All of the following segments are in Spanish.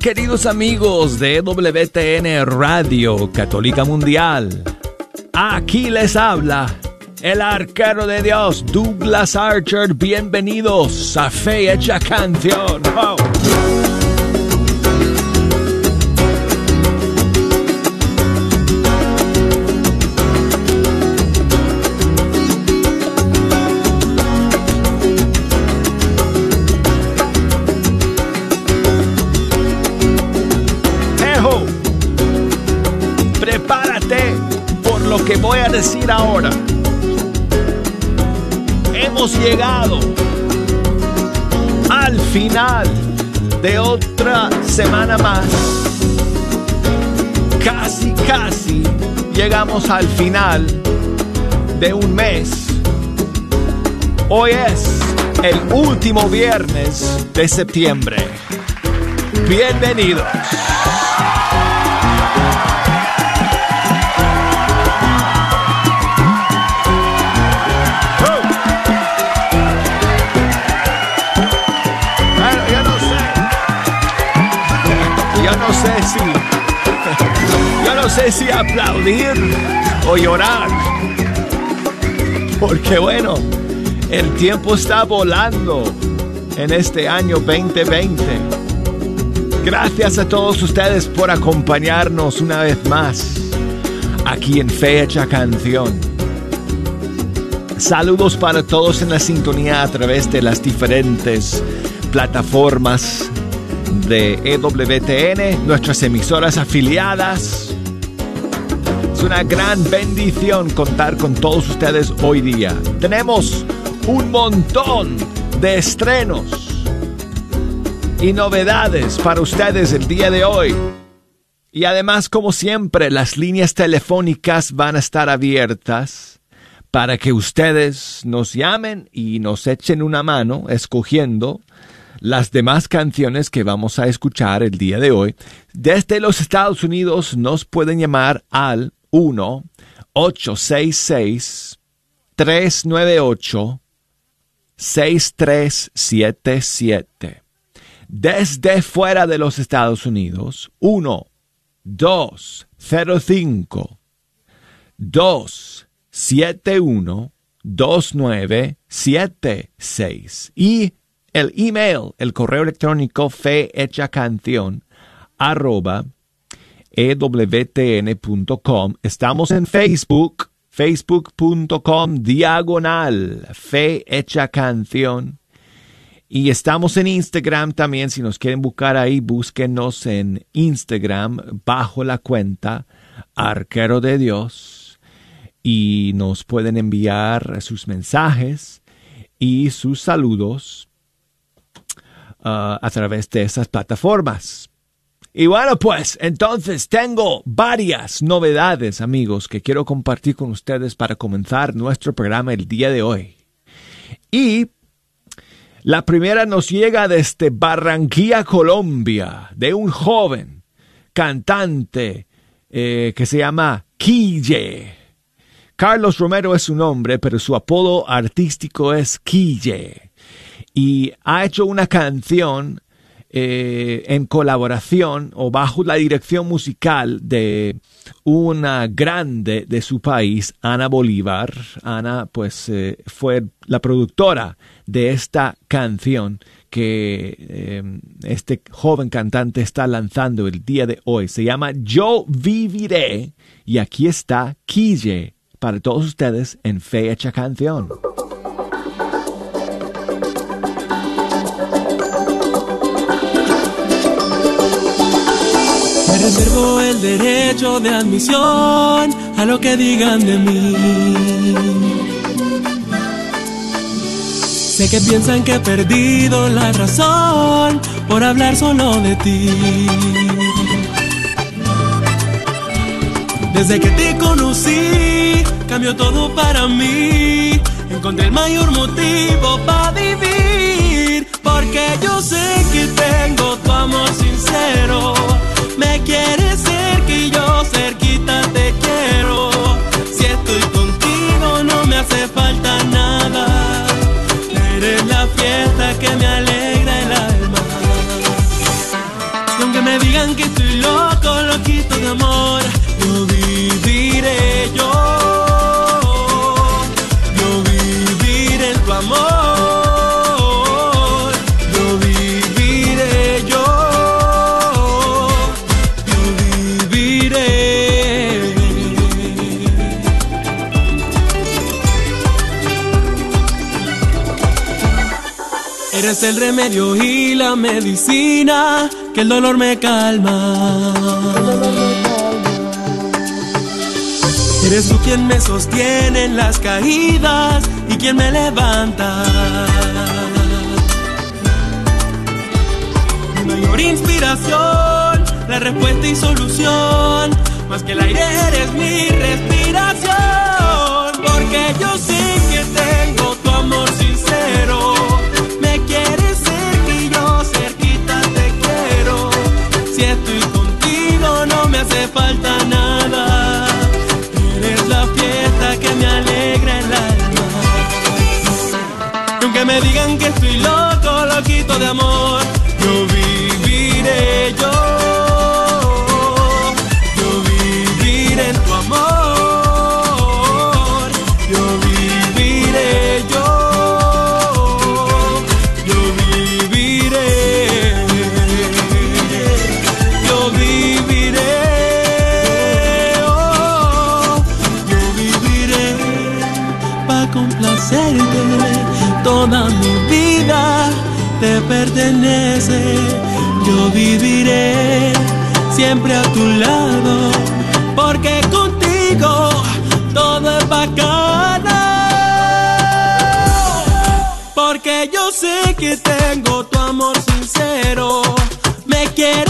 Queridos amigos de WTN Radio Católica Mundial. Aquí les habla el arquero de Dios, Douglas Archer. Bienvenidos a Fe Hecha Canción. Que voy a decir ahora. Hemos llegado al final de otra semana más. Casi, casi llegamos al final de un mes. Hoy es el último viernes de septiembre. Bienvenidos. No sé si aplaudir o llorar. Porque bueno, el tiempo está volando en este año 2020. Gracias a todos ustedes por acompañarnos una vez más aquí en Fecha Canción. Saludos para todos en la sintonía a través de las diferentes plataformas de EWTN, nuestras emisoras afiliadas. Es una gran bendición contar con todos ustedes hoy día. Tenemos un montón de estrenos y novedades para ustedes el día de hoy. Y además, como siempre, las líneas telefónicas van a estar abiertas para que ustedes nos llamen y nos echen una mano escogiendo las demás canciones que vamos a escuchar el día de hoy. Desde los Estados Unidos nos pueden llamar al 1 866 398 6377. Desde fuera de los Estados Unidos, 1 205 271 2976 y el email, el correo electrónico canción arroba ewtn.com. Estamos en Facebook, facebook.com diagonal fe hecha canción. Y estamos en Instagram también. Si nos quieren buscar ahí, búsquenos en Instagram bajo la cuenta Arquero de Dios. Y nos pueden enviar sus mensajes y sus saludos Uh, a través de esas plataformas. Y bueno, pues entonces tengo varias novedades, amigos, que quiero compartir con ustedes para comenzar nuestro programa el día de hoy. Y la primera nos llega desde Barranquilla, Colombia, de un joven cantante eh, que se llama Quille. Carlos Romero es su nombre, pero su apodo artístico es Quille y ha hecho una canción eh, en colaboración o bajo la dirección musical de una grande de su país, Ana Bolívar. Ana, pues, eh, fue la productora de esta canción que eh, este joven cantante está lanzando el día de hoy. Se llama Yo Viviré y aquí está Quille para todos ustedes en Fecha Canción. Reservo el derecho de admisión a lo que digan de mí. Sé que piensan que he perdido la razón por hablar solo de ti. Desde que te conocí, cambió todo para mí. Encontré el mayor motivo para vivir. Porque yo sé que tengo tu amor sincero me quieres Eres el remedio y la medicina que el dolor me calma. Eres tú quien me sostiene en las caídas y quien me levanta. Mi mayor inspiración, la respuesta y solución, más que el aire eres mi respiración, porque yo sé que tengo me digan que estoy loco, loquito de amor, pertenece. Yo viviré siempre a tu lado, porque contigo todo es bacano. Porque yo sé que tengo tu amor sincero. Me quieres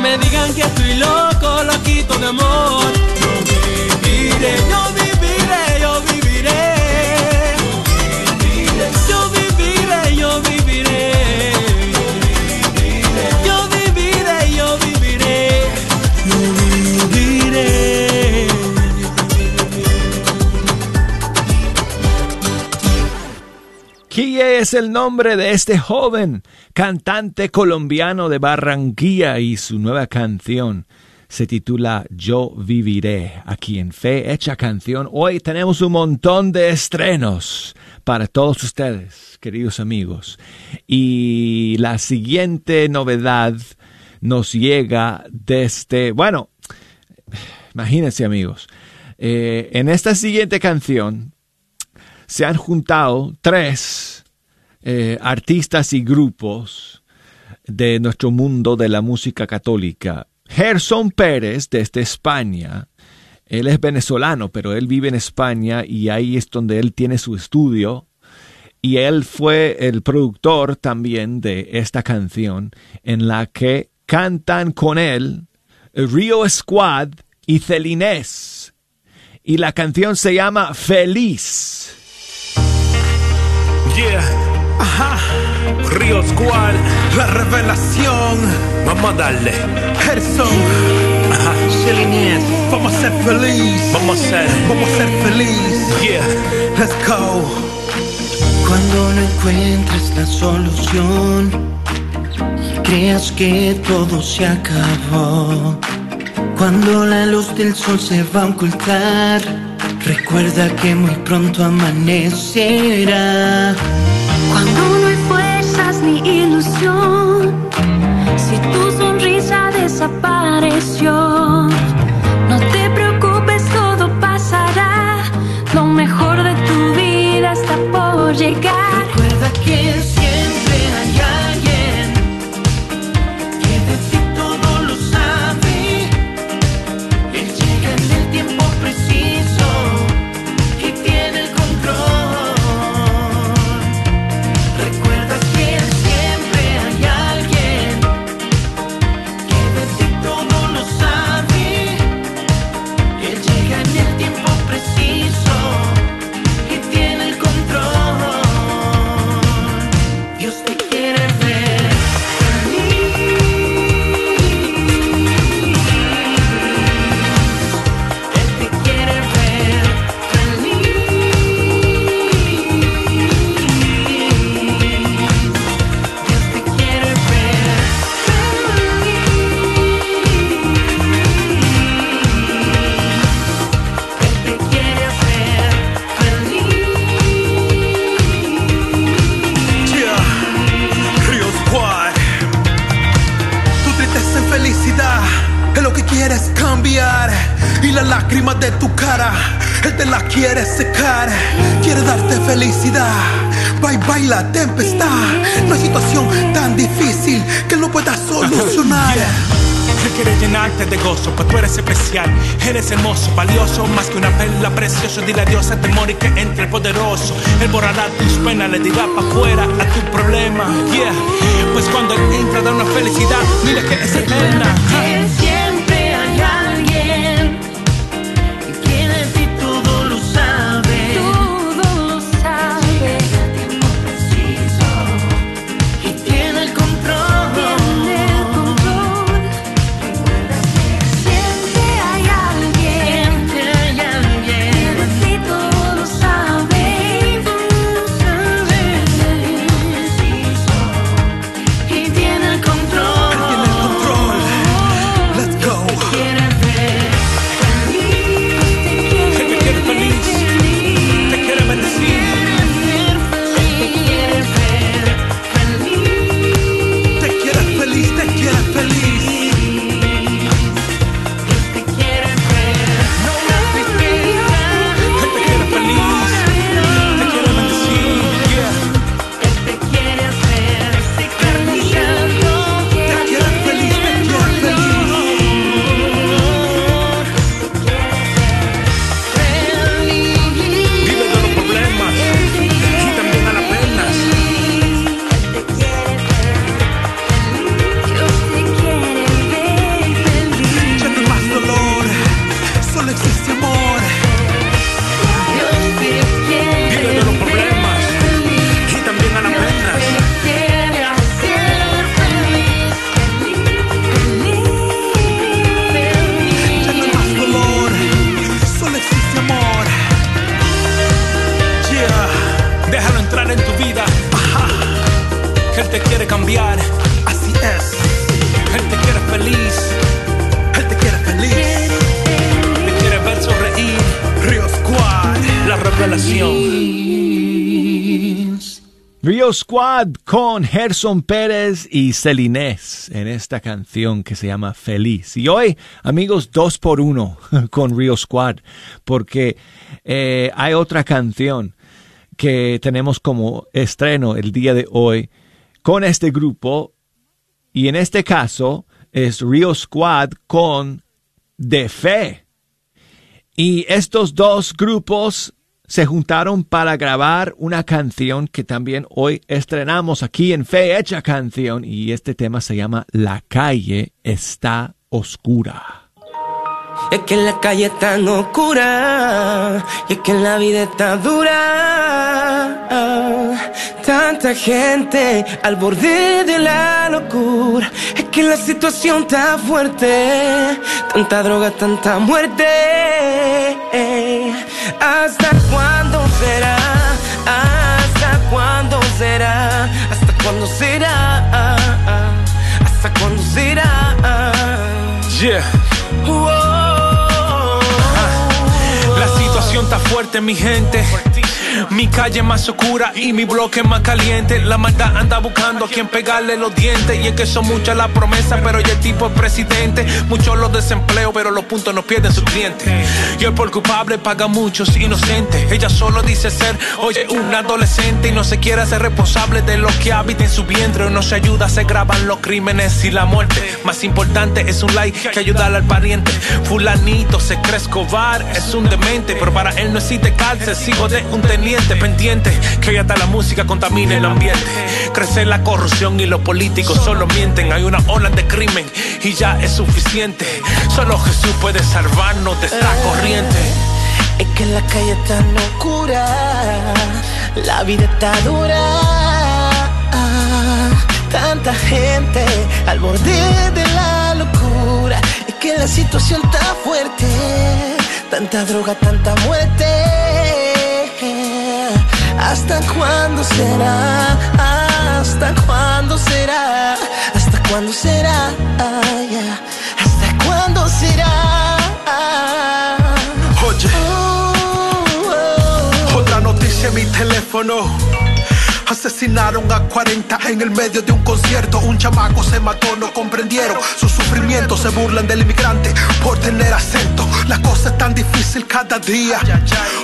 me digan que estoy loco, loquito de amor, yo es el nombre de este joven cantante colombiano de Barranquilla y su nueva canción se titula Yo viviré aquí en Fe Hecha Canción. Hoy tenemos un montón de estrenos para todos ustedes, queridos amigos. Y la siguiente novedad nos llega desde, bueno, imagínense amigos, eh, en esta siguiente canción se han juntado tres eh, artistas y grupos de nuestro mundo de la música católica. Gerson Pérez desde España, él es venezolano, pero él vive en España y ahí es donde él tiene su estudio. Y él fue el productor también de esta canción en la que cantan con él Rio Squad y Celinés. Y la canción se llama Feliz. Yeah, ajá. Río Squad, la revelación. Vamos a darle. Gerson, ajá. Vamos a ser feliz. Vamos a ser, vamos a ser feliz. Yeah, let's go. Cuando no encuentres la solución creas que todo se acabó. Cuando la luz del sol se va a ocultar, recuerda que muy pronto amanecerá. Cuando no hay fuerzas ni ilusión, si tu sonrisa desapareció, llenarte de gozo, pues tú eres especial, eres hermoso, valioso, más que una perla preciosa. Dile adiós a temor y que entre el poderoso. Él borrará tus penas, le dirá para afuera a tu problema. Yeah, pues cuando él entra da una felicidad, mira que es eterna. Con Gerson Pérez y Celinés en esta canción que se llama Feliz. Y hoy, amigos, dos por uno con Rio Squad, porque eh, hay otra canción que tenemos como estreno el día de hoy con este grupo. Y en este caso es Rio Squad con De Fe. Y estos dos grupos se juntaron para grabar una canción que también hoy estrenamos aquí en Fe Hecha Canción y este tema se llama La calle está oscura. Es que la calle es tan oscura y es que la vida está dura. Tanta gente al borde de la locura. Es que la situación está fuerte. Tanta droga, tanta muerte. ¿Hasta cuándo será? ¿Hasta cuándo será? ¿Hasta cuándo será? ¿Hasta cuándo será? Yeah. Situación está fuerte, mi gente. Mi calle más oscura y mi bloque más caliente. La maldad anda buscando a quien pegarle los dientes. Y es que son muchas las promesas, pero ya el tipo es presidente. Muchos los desempleos, pero los puntos no pierden sus clientes. Y el por culpable paga muchos inocentes. Ella solo dice ser, oye, un adolescente y no se quiere hacer responsable de lo que habita en su vientre. No se ayuda, se graban los crímenes y la muerte. Más importante es un like que ayudar al pariente. Fulanito se cree Escobar, es un demente. Pero para él no existe cárcel, sigo de un teniente pendiente. Que hasta la música contamine el ambiente. Crece la corrupción y los políticos solo mienten. Hay una ola de crimen y ya es suficiente. Solo Jesús puede salvarnos de esta corriente. Es que la calle está tan oscura, la vida está dura. Tanta gente al borde de la locura. Es que la situación está fuerte, tanta droga, tanta muerte. ¿Hasta cuándo será? ¿Hasta cuándo será? ¿Hasta cuándo será? Ya. ¿Hasta cuándo será? Oye, Oh, oh, oh. otra noticia en mi teléfono. Asesinaron a 40 en el medio de un concierto. Un chamaco se mató, no comprendieron su sufrimiento. Se burlan del inmigrante por tener acento. La cosa es tan difícil cada día.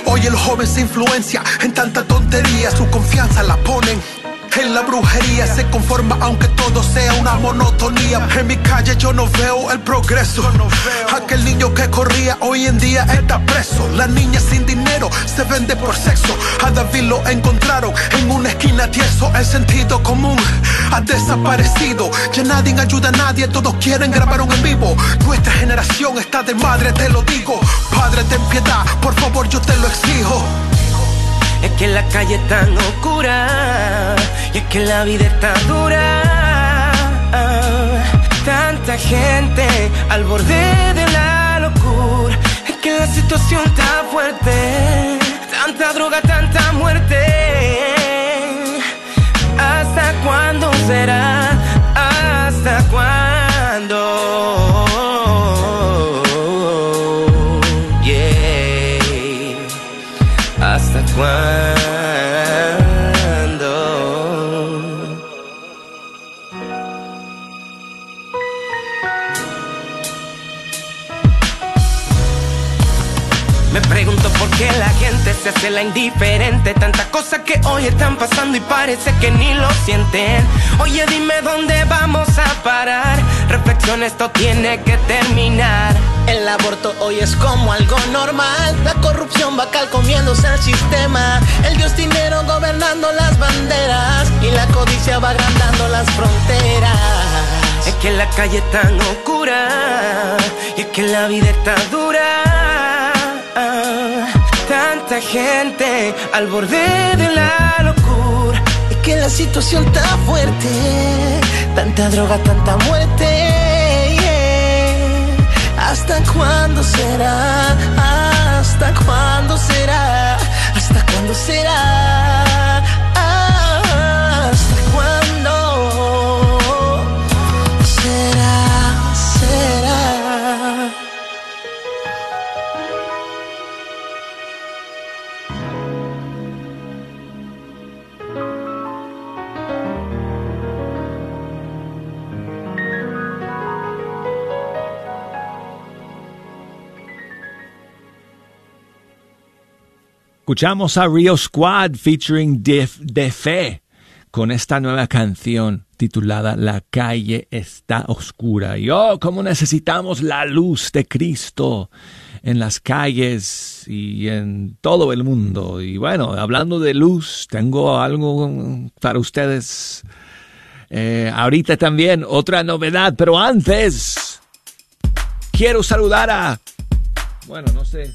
Hoy el joven se influencia en tanta tontería. Su confianza la ponen en la brujería se conforma aunque todo sea una monotonía. En mi calle yo no veo el progreso. Aquel niño que corría hoy en día está preso. La niña sin dinero se vende por sexo. A David lo encontraron en una esquina tieso. El sentido común ha desaparecido. Ya nadie ayuda a nadie, todos quieren grabar un en vivo. Nuestra generación está de madre, te lo digo. Padre, ten piedad, por favor, yo te lo exijo. Es que la calle es tan oscura y es que la vida está dura. Tanta gente al borde de la locura. Es que la situación está fuerte. Tanta droga, tanta muerte. ¿Hasta cuándo será? Me pregunto por qué la gente se hace la indiferente. Tantas cosas que hoy están pasando y parece que ni lo sienten. Oye, dime dónde vamos a parar. Reflexión, esto tiene que terminar. El aborto hoy es como algo normal. La corrupción va calcomiéndose al sistema. El dios dinero gobernando las banderas. Y la codicia va agrandando las fronteras. Es que la calle es tan oscura. Y es que la vida está dura. Gente al borde de la locura. Es que la situación está fuerte. Tanta droga, tanta muerte. ¿Hasta cuándo será? ¿Hasta cuándo será? ¿Hasta cuándo será? Escuchamos a Rio Squad featuring Def de Fe con esta nueva canción titulada La calle está oscura. Y oh, cómo necesitamos la luz de Cristo en las calles y en todo el mundo. Y bueno, hablando de luz, tengo algo para ustedes. Eh, ahorita también otra novedad, pero antes quiero saludar a, bueno, no sé,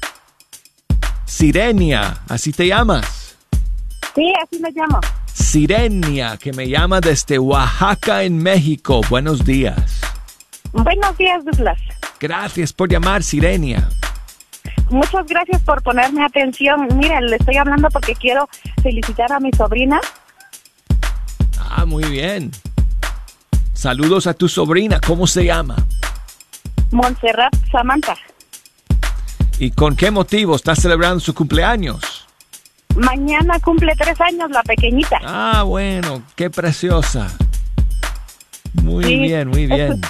Sirenia, así te llamas. Sí, así me llamo. Sirenia, que me llama desde Oaxaca, en México. Buenos días. Buenos días, Douglas. Gracias por llamar, Sirenia. Muchas gracias por ponerme atención. Mira, le estoy hablando porque quiero felicitar a mi sobrina. Ah, muy bien. Saludos a tu sobrina. ¿Cómo se llama? Montserrat Samantha. ¿Y con qué motivo estás celebrando su cumpleaños? Mañana cumple tres años la pequeñita. Ah, bueno, qué preciosa. Muy Sí, bien, muy bien.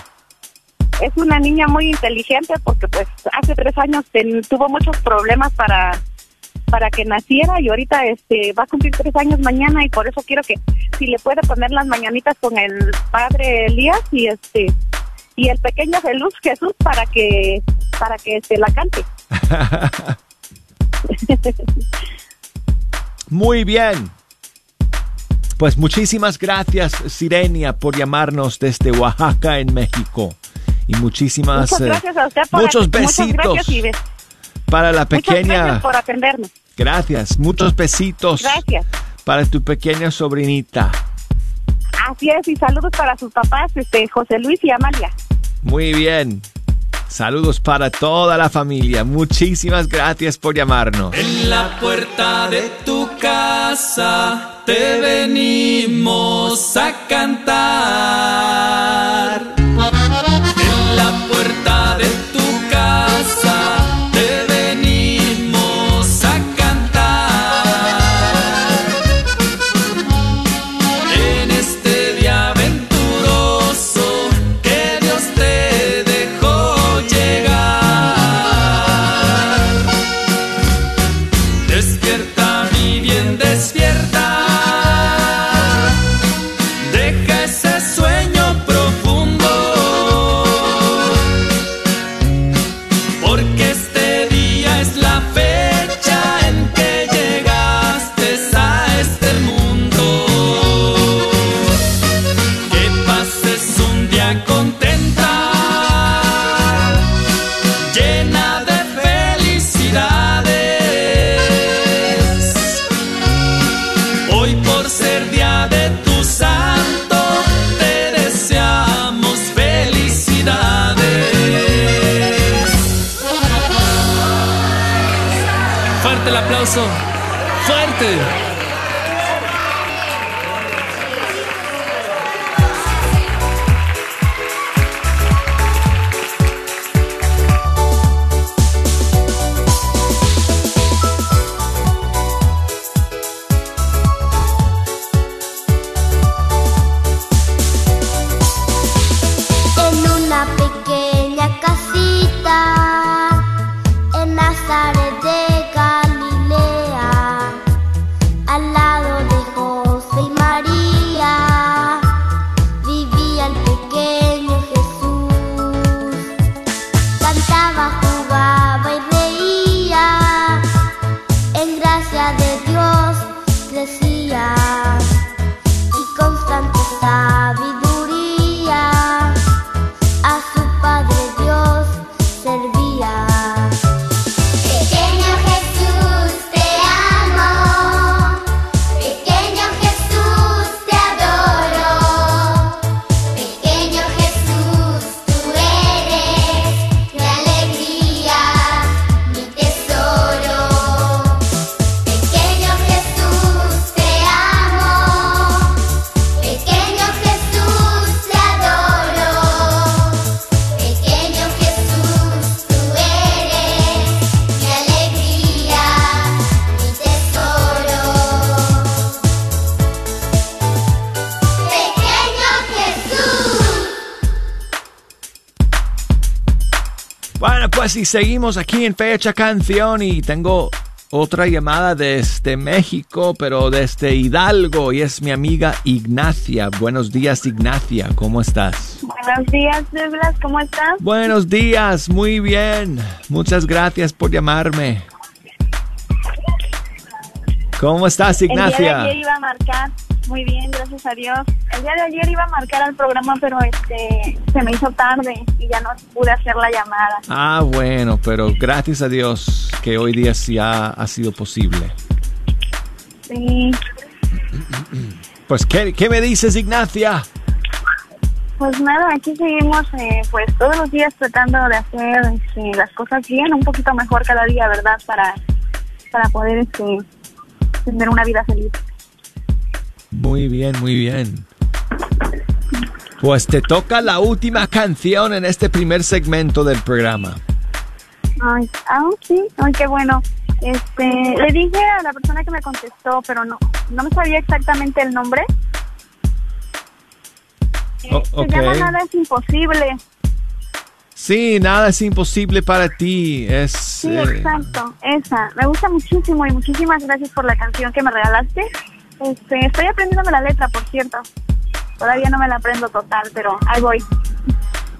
Es una niña muy inteligente porque pues hace tres años ten- tuvo muchos problemas para para que naciera y ahorita este va a cumplir tres años mañana y por eso quiero que si le puede poner las mañanitas con el padre Elías y este y el pequeño Jesús Jesús para que para que se la cante. Muy bien. Pues muchísimas gracias, Sirenia, por llamarnos desde Oaxaca, en México. Y muchísimas, Muchas eh, gracias a usted por muchos besitos gracias para la pequeña. gracias por. Gracias, muchos besitos Gracias. para tu pequeña sobrinita. Así es, y saludos para sus papás, este José Luis y Amalia. Muy bien. Saludos para toda la familia. Muchísimas gracias por llamarnos. En la puerta de tu casa te venimos a cantar. Pues y seguimos aquí en Fecha Canción y tengo otra llamada desde México, pero desde Hidalgo y es mi amiga Ignacia. Buenos días, Ignacia, ¿cómo estás? Buenos días, Douglas, ¿cómo estás? Buenos días, muy bien. Muchas gracias por llamarme. ¿Cómo estás, El día de Ignacia? ayer iba a marcar, muy bien, gracias a Dios. El día de ayer iba a marcar al programa, pero este se me hizo tarde y ya no pude hacer la llamada. Ah, bueno, pero gracias a Dios que hoy día sí ha, ha sido posible. Sí, Pues, ¿qué, qué me dices, Ignacia? pues nada, aquí seguimos eh, pues todos los días tratando de hacer este, las cosas bien, un poquito mejor cada día, ¿verdad? Para, para poder este, tener una vida feliz. Muy bien, muy bien. Pues te toca la última canción en este primer segmento del programa. Ay, ah, sí, ay, qué bueno. Este, le dije a la persona que me contestó, pero no, no me sabía exactamente el nombre. O- Se llama. Nada es imposible. Sí, nada es imposible para ti. Es Sí, eh, exacto, esa. Me gusta muchísimo y muchísimas gracias por la canción que me regalaste. Este, estoy aprendiéndome la letra, por cierto. Todavía no me la aprendo total, pero ahí voy.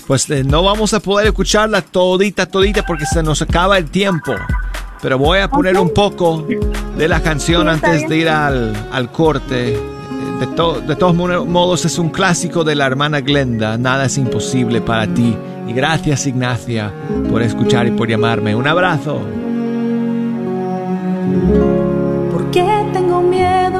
pues eh, no vamos a poder escucharla todita, todita porque se nos acaba el tiempo. Pero voy a poner un poco de la canción Sí, antes de ir al, al corte. Eh, De, to- de todos mo- modos es un clásico de la hermana Glenda. Nada es imposible para ti. Y gracias Ignacia por escuchar y por llamarme. Un abrazo. ¿Por qué tengo miedo?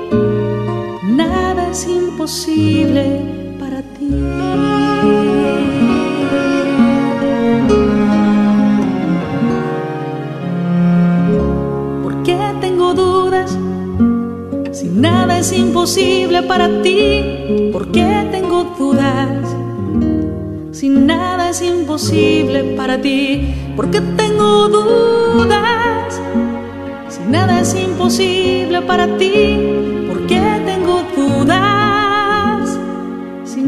nada es imposible para ti. ¿Por qué tengo dudas? Si nada es imposible para ti, ¿por qué tengo dudas? Si nada es imposible para ti, ¿por qué tengo dudas? Si nada es imposible para ti,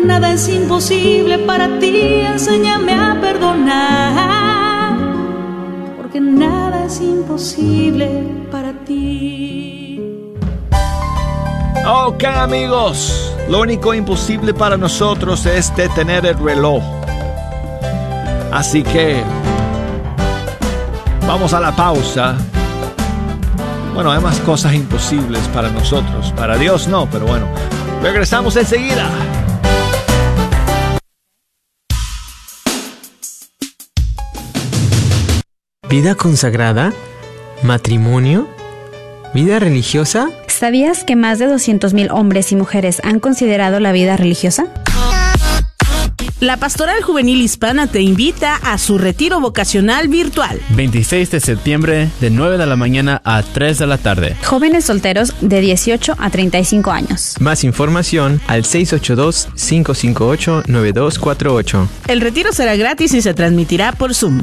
nada es imposible para ti. Enséñame a perdonar, porque nada es imposible para ti. Ok amigos, lo único imposible para nosotros es detener el reloj. Así que vamos a la pausa. Bueno, hay más cosas imposibles para nosotros. Para Dios no, pero bueno. Regresamos enseguida. ¿Vida consagrada? ¿Matrimonio? ¿Vida religiosa? ¿Sabías que más de 200.000 hombres y mujeres han considerado la vida religiosa? La Pastoral Juvenil Hispana te invita a su retiro vocacional virtual. 26 de septiembre de 9 de la mañana a 3 de la tarde. Jóvenes solteros de 18 a 35 años. Más información al 682-558-9248. El retiro será gratis y se transmitirá por Zoom.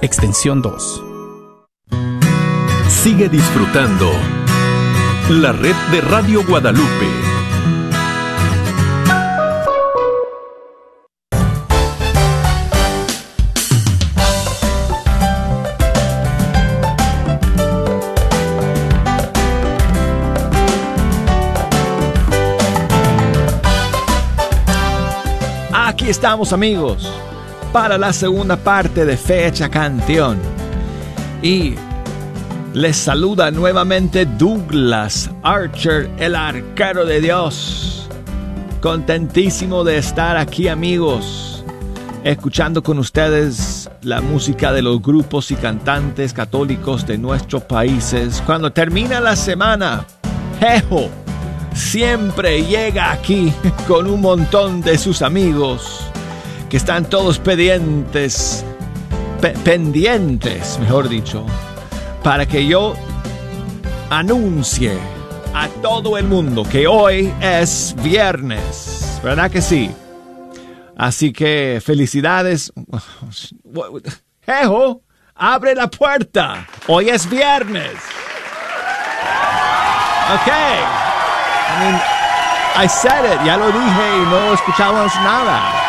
extensión 2. Sigue disfrutando la red de Radio Guadalupe. Aquí estamos amigos para la segunda parte de Fecha Canción. Y les saluda nuevamente Douglas Archer, el arquero de Dios. Contentísimo de estar aquí amigos, escuchando con ustedes la música de los grupos y cantantes católicos de nuestros países. Cuando termina la semana, Jejo siempre llega aquí con un montón de sus amigos que están todos pendientes, pe pendientes, mejor dicho, para que yo anuncie a todo el mundo que hoy es viernes, ¿verdad que sí? Así que felicidades. Jejo, abre la puerta. Hoy es viernes. Ok. I mean, I said it, ya lo dije y no escuchamos nada.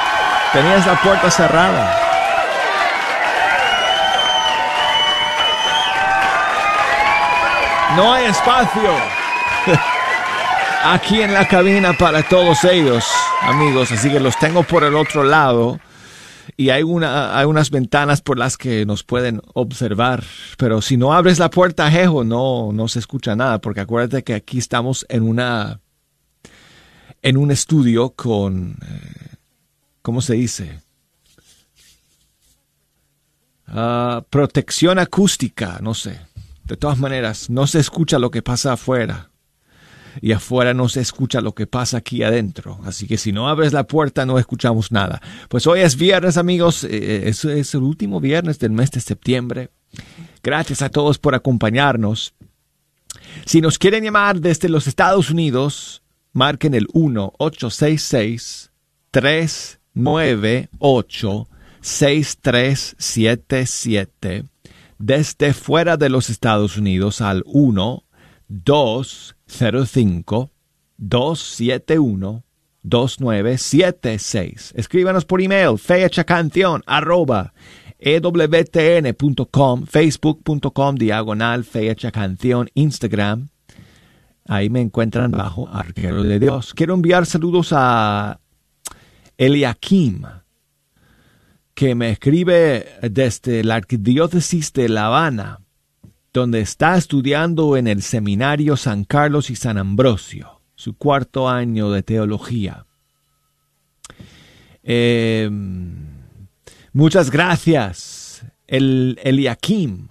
Tenías la puerta cerrada. No hay espacio aquí en la cabina para todos ellos, amigos. Así que los tengo por el otro lado. Y hay, una, hay unas ventanas por las que nos pueden observar. Pero si no abres la puerta, Jejo, no, no se escucha nada. Porque acuérdate que aquí estamos en una. en un estudio con. eh, ¿Cómo se dice? Ah, protección acústica, no sé. De todas maneras, no se escucha lo que pasa afuera. Y afuera no se escucha lo que pasa aquí adentro. Así que si no abres la puerta no escuchamos nada. Pues hoy es viernes amigos. eh, Es, es el último viernes del mes de septiembre. Gracias a todos por acompañarnos. Si nos quieren llamar desde los Estados Unidos, marquen el 1-866-398-6377. Desde fuera de los Estados Unidos al 1-205-271-2976. Escríbanos por email, fechacanción, arroba, ewtn.com, facebook.com, diagonal, fecha canción, Instagram. Ahí me encuentran bajo Arquero de Dios. Quiero enviar saludos a Eliakim, que me escribe desde la Arquidiócesis de La Habana, donde está estudiando en el Seminario San Carlos y San Ambrosio, su cuarto año de teología. Eh, muchas gracias, el, Eliakim,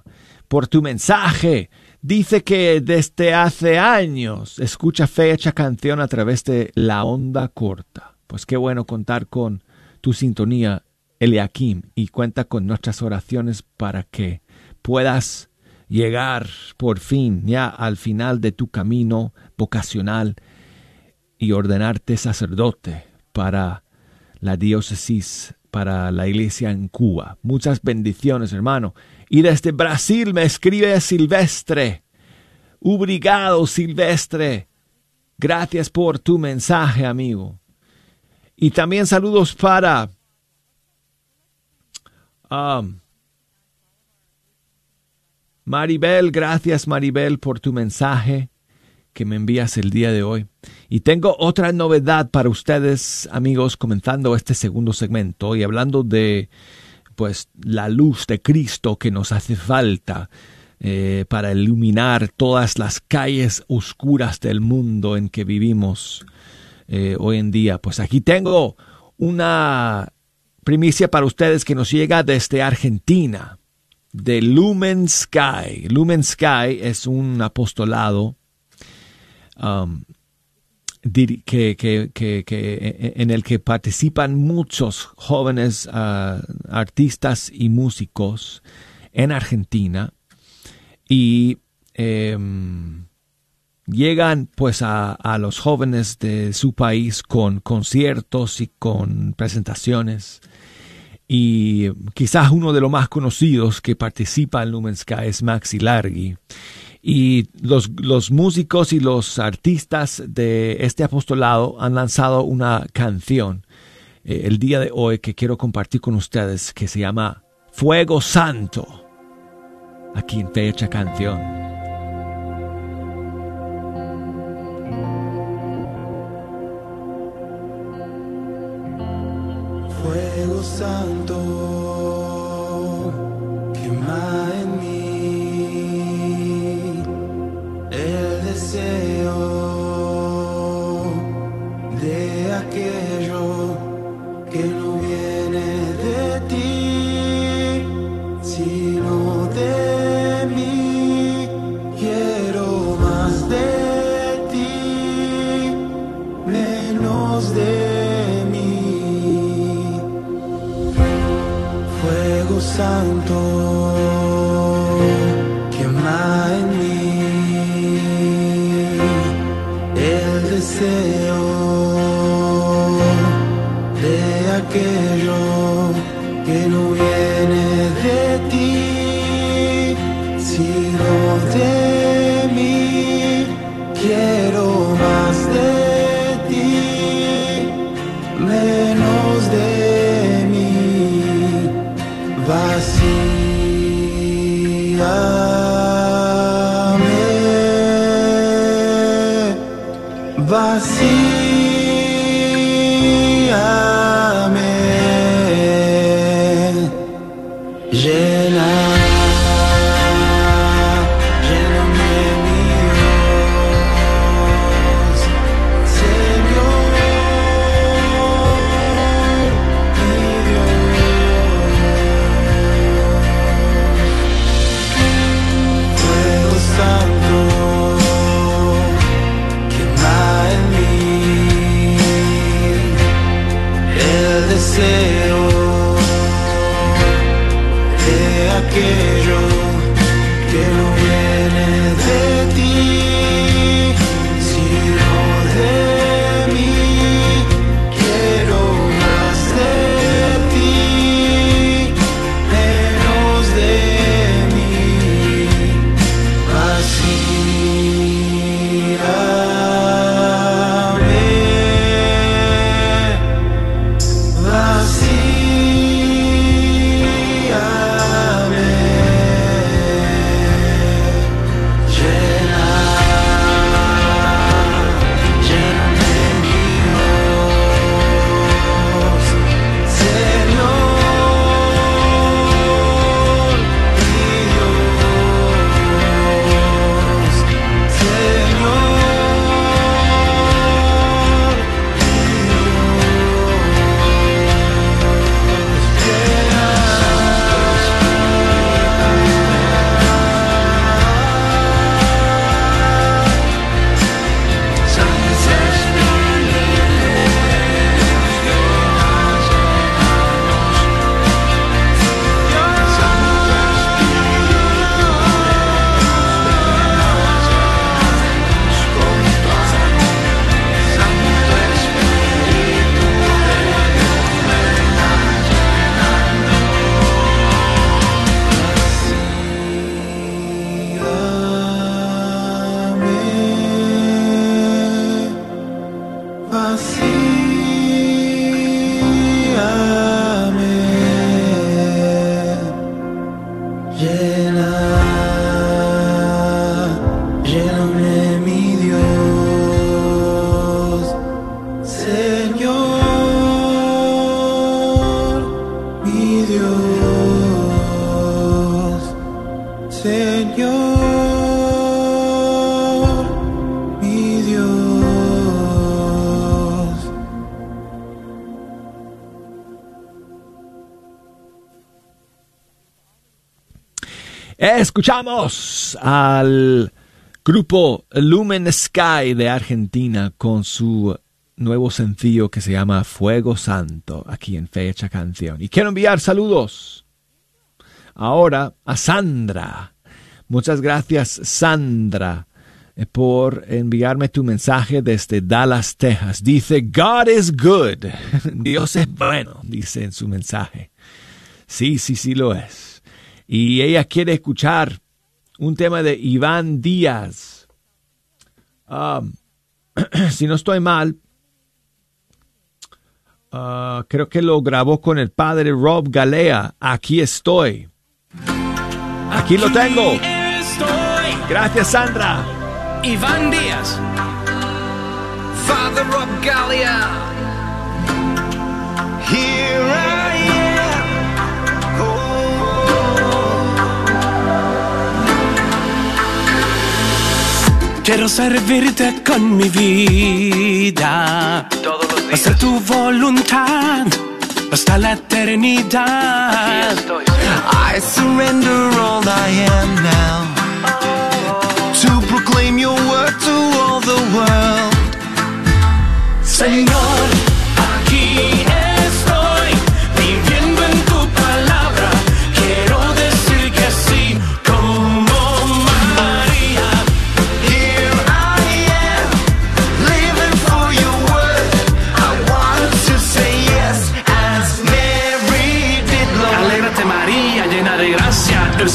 por tu mensaje. Dice que desde hace años escucha fecha canción a través de la onda corta. Pues qué bueno contar con tu sintonía, Eliakim, y cuenta con nuestras oraciones para que puedas llegar por fin ya al final de tu camino vocacional y ordenarte sacerdote para la diócesis, para la iglesia en Cuba. Muchas bendiciones, hermano. Y desde Brasil me escribe Silvestre. Obrigado, Silvestre. Gracias por tu mensaje, amigo. Y también saludos para um, Maribel. Gracias, Maribel, por tu mensaje que me envías el día de hoy. Y tengo otra novedad para ustedes, amigos, comenzando este segundo segmento y hablando de pues la luz de Cristo que nos hace falta eh, para iluminar todas las calles oscuras del mundo en que vivimos eh, hoy en día. Pues aquí tengo una primicia para ustedes que nos llega desde Argentina, de Lumen Sky. Lumen Sky es un apostolado um, que, que- que- en el que participan muchos jóvenes ah, artistas y músicos en Argentina y em, llegan pues a, los jóvenes de su país con conciertos y con presentaciones y quizás uno de los más conocidos que participa en Lumen Sky es Maxi Largi. Y los, los músicos y los artistas de este apostolado han lanzado una canción eh, el día de hoy que quiero compartir con ustedes que se llama Fuego Santo. Aquí en Fecha Canción. Santo, quema en Escuchamos al grupo Lumen Sky de Argentina con su nuevo sencillo que se llama Fuego Santo aquí en Fecha Canción. Y quiero enviar saludos ahora a Sandra. Muchas gracias Sandra eh, por enviarme tu mensaje desde Dallas, Texas. Dice, God is good. Dios es bueno, dice en su mensaje. Sí, sí, sí lo es. Y ella quiere escuchar un tema de Iván Díaz. Um, si no estoy mal, uh, creo que lo grabó con el padre Rob Galea. Aquí estoy. Aquí lo tengo. Estoy. Gracias, Sandra. Iván Díaz. Father of Gallia. Here I am. Quiero servirte con mi vida. Hacer tu voluntad hasta la eternidad. I surrender all I am now to proclaim your word to all the world. Señor,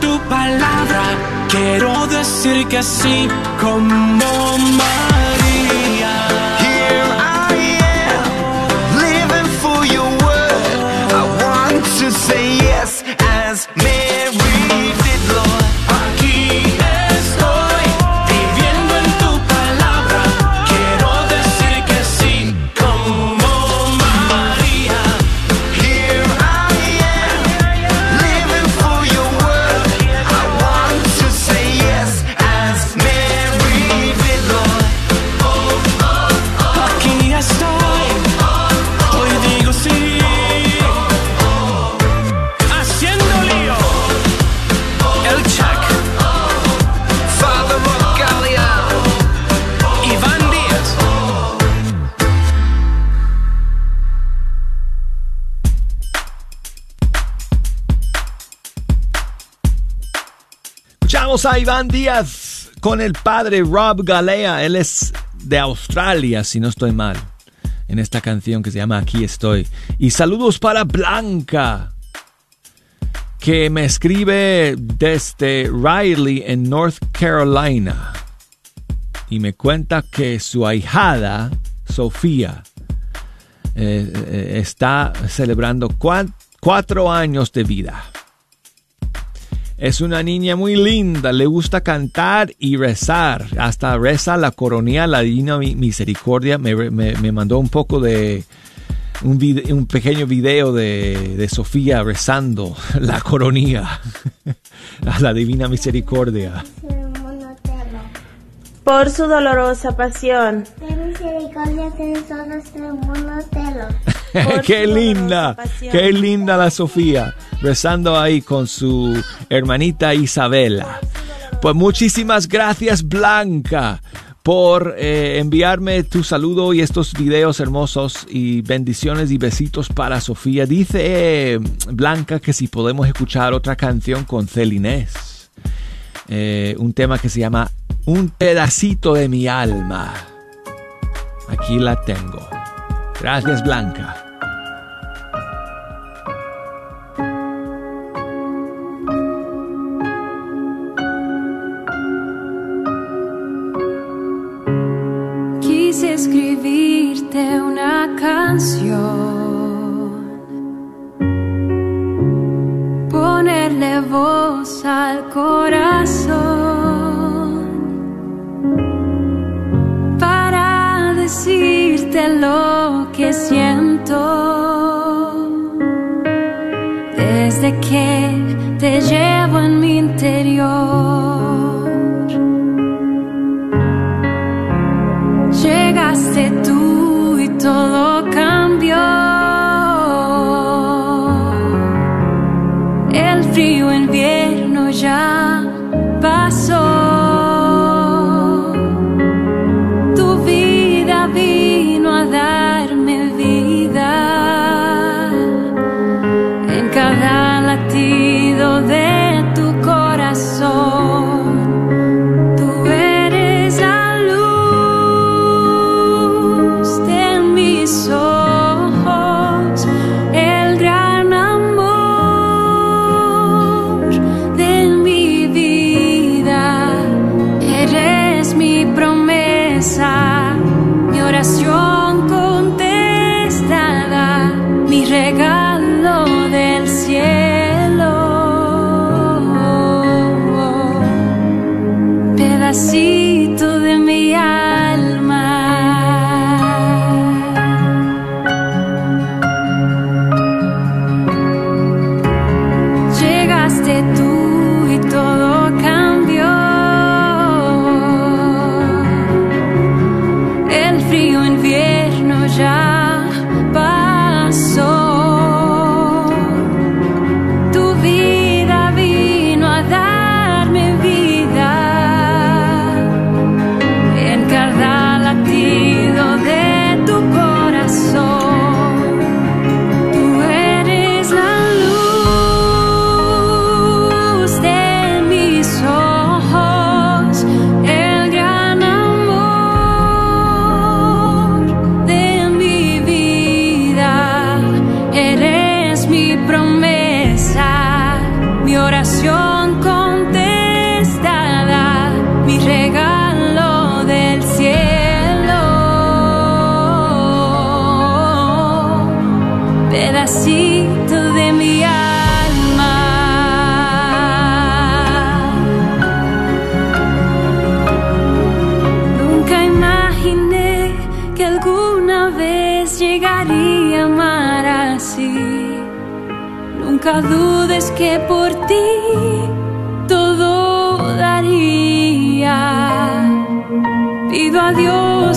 tu palabra. Quiero decir que sí como María. A Iván Díaz con el padre Rob Galea. Él es de Australia, si no estoy mal, en esta canción que se llama Aquí estoy. Y saludos para Blanca, que me escribe desde Riley, en North Carolina. Y me cuenta que su ahijada, Sofía, eh, eh, está celebrando cua- cuatro años de vida. Es una niña muy linda, le gusta cantar y rezar. Hasta reza la coronía, la Divina Mi- Misericordia. Me, me- me mandó un poco de. Un, vide- un pequeño video de, de Sofía rezando la coronía a la Divina Misericordia. Por su dolorosa pasión. Ten misericordia de nosotros, monotelo. qué linda, qué linda la Sofía, rezando ahí con su hermanita Isabela. Pues muchísimas gracias Blanca por eh, enviarme tu saludo y estos videos hermosos y bendiciones y besitos para Sofía. Dice eh, Blanca que si podemos escuchar otra canción con Celinés. Eh, un tema que se llama Un pedacito de mi alma. Aquí la tengo. Gracias Blanca. Quise escribirte una canción, ponerle voz al corazón para decirte lo que siento desde que te llevo en mi interior. Llegaste tú y todo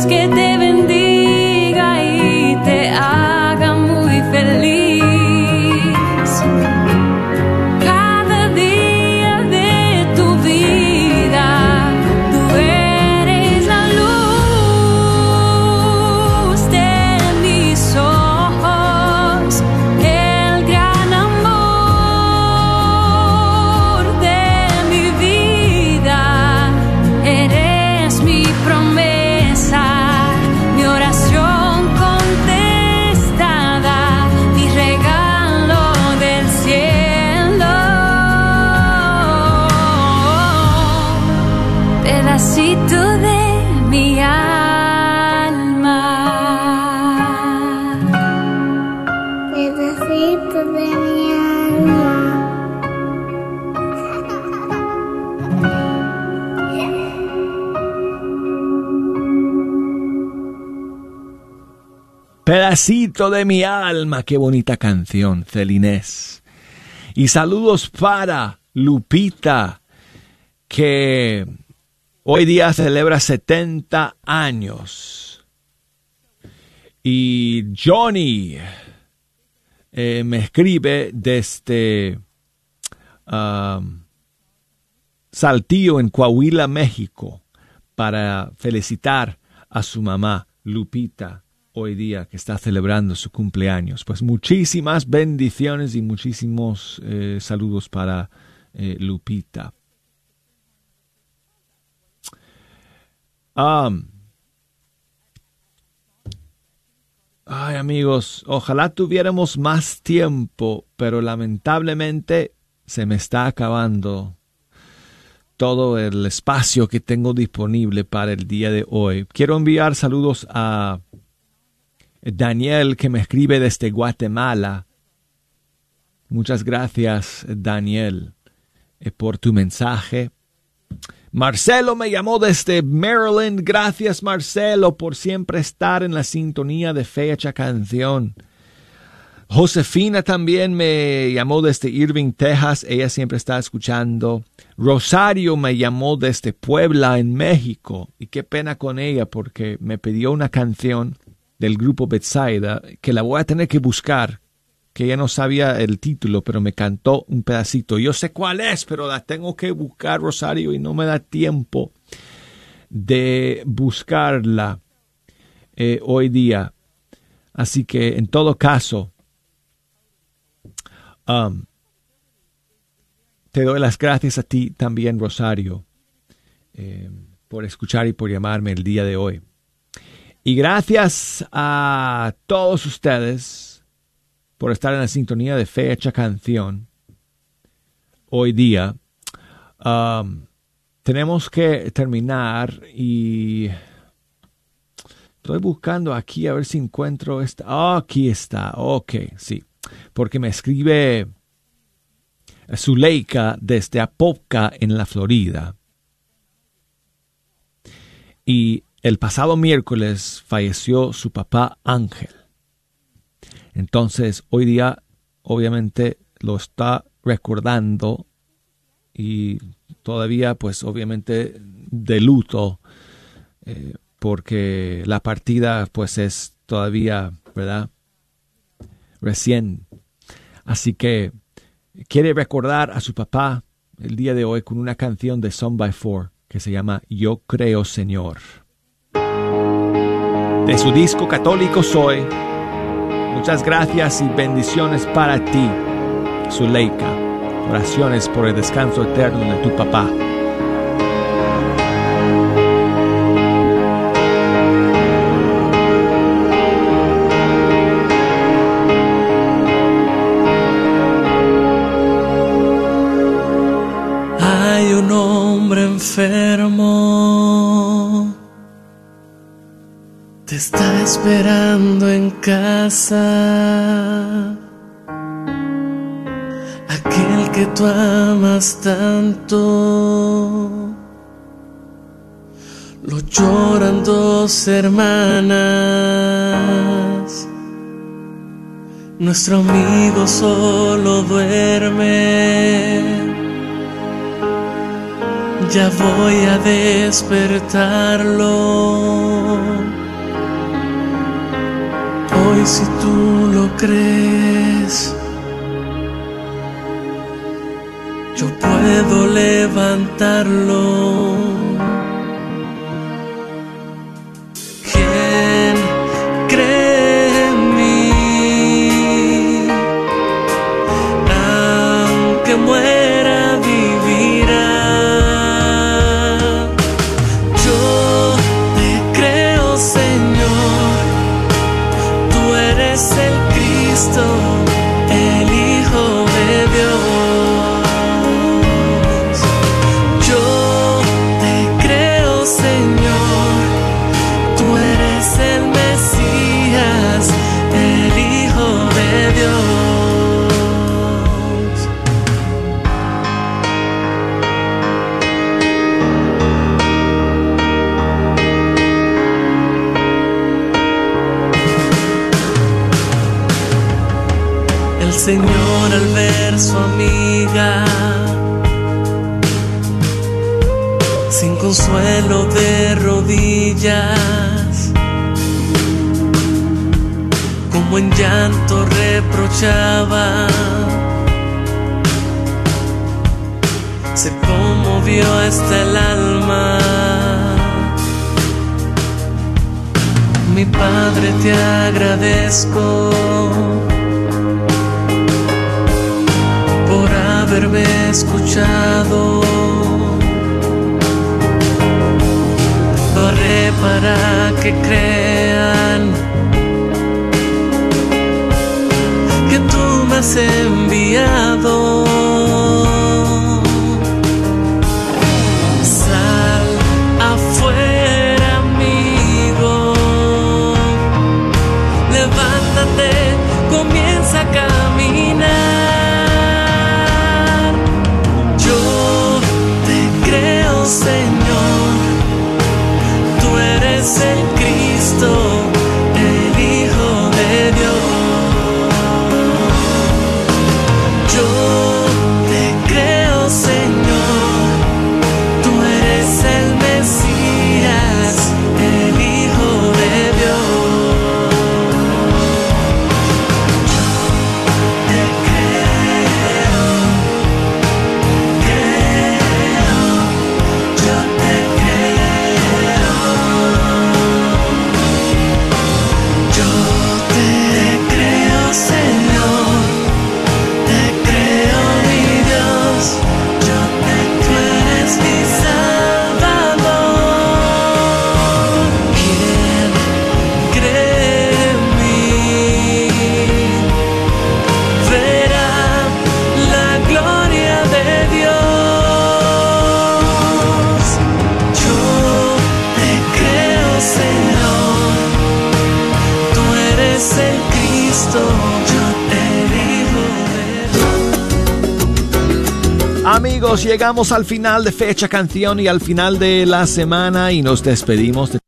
Que te bendiga y te haga Pedacito de mi alma, qué bonita canción, Celinés. Y saludos para Lupita, que hoy día celebra 70 años. Y Johnny eh, me escribe desde um, Saltillo, en Coahuila, México, para felicitar a su mamá, Lupita hoy día que está celebrando su cumpleaños. Pues muchísimas bendiciones y muchísimos eh, saludos para eh, Lupita. Um, ay amigos, ojalá tuviéramos más tiempo, pero lamentablemente se me está acabando todo el espacio que tengo disponible para el día de hoy. Quiero enviar saludos a Daniel que me escribe desde Guatemala. Muchas gracias, Daniel, eh, por tu mensaje. Marcelo me llamó desde Maryland. Gracias, Marcelo, por siempre estar en la sintonía de Fecha Canción. Josefina también me llamó desde Irving, Texas. Ella siempre está escuchando. Rosario me llamó desde Puebla, en México. Y qué pena con ella porque me pidió una canción del grupo Betsaida, que la voy a tener que buscar, que ella no sabía el título, pero me cantó un pedacito. Yo sé cuál es, pero la tengo que buscar, Rosario, y no me da tiempo de buscarla eh, hoy día. Así que, en todo caso, um, te doy las gracias a ti también, Rosario, eh, por escuchar y por llamarme el día de hoy. Y gracias a todos ustedes por estar en la sintonía de Fecha Canción hoy día. Um, tenemos que terminar y estoy buscando aquí a ver si encuentro esta. Oh, aquí está. Ok, sí. Porque me escribe Zuleika desde Apopka en la Florida. Y el pasado miércoles falleció su papá Ángel. Entonces, hoy día, obviamente, lo está recordando y todavía, pues, obviamente, de luto, eh, porque la partida, pues, es todavía, ¿verdad? Recién. Así que quiere recordar a su papá el día de hoy con una canción de Son by Four que se llama Yo creo Señor. De su disco Católico Soy. Muchas gracias y bendiciones para ti, Zuleika. Oraciones por el descanso eterno de tu papá. Aquel que tú amas tanto. Lo lloran dos hermanas. Nuestro amigo solo duerme. Ya voy a despertarlo. Hoy si tú lo crees, yo puedo levantarlo. fresco llegamos al final de fecha canción y al final de la semana y nos despedimos de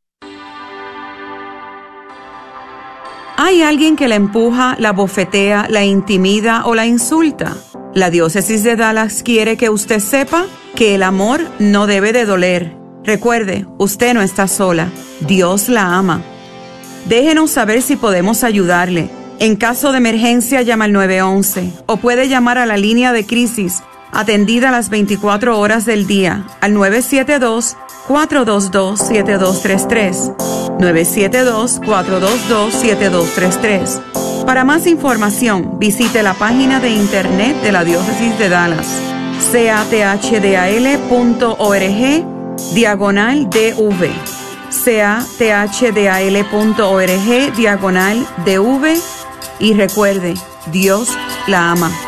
¿Hay alguien que la empuja, la bofetea, la intimida o la insulta? La diócesis de Dallas quiere que usted sepa que el amor no debe de doler. Recuerde, usted no está sola. Dios la ama. Déjenos saber si podemos ayudarle. En caso de emergencia, llama al 911 o puede llamar a la línea de crisis atendida las 24 horas del día al 972-422-7233. 972-422-7233. Para más información, visite la página de internet de la Diócesis de Dallas, cathdal.org, diagonal DV. cathdal.org, diagonal DV. Y recuerde, Dios la ama.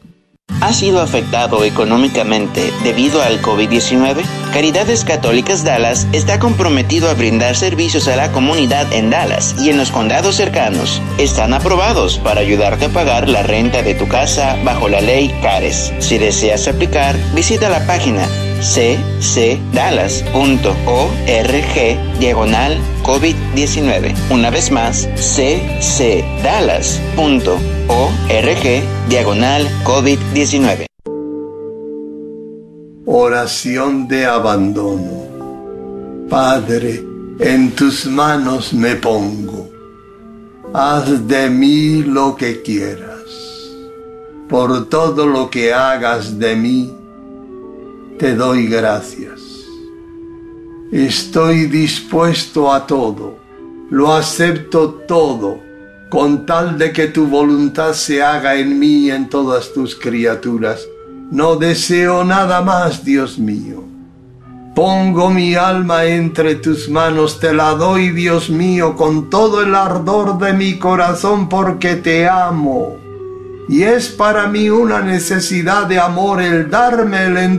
¿Ha sido afectado económicamente debido al COVID-19? Caridades Católicas Dallas está comprometido a brindar servicios a la comunidad en Dallas y en los condados cercanos. Están aprobados para ayudarte a pagar la renta de tu casa bajo la ley CARES. Si deseas aplicar, visita la página ccdallas.org diagonal COVID-19. Una vez más, ccdallas.org diagonal COVID-19. Oración de abandono. Padre, en tus manos me pongo. Haz de mí lo que quieras. Por todo lo que hagas de mí, te doy gracias. Estoy dispuesto a todo, lo acepto todo, con tal de que tu voluntad se haga en mí y en todas tus criaturas. No deseo nada más, Dios mío. Pongo mi alma entre tus manos, te la doy, Dios mío, con todo el ardor de mi corazón, porque te amo. Y es para mí una necesidad de amor el darme el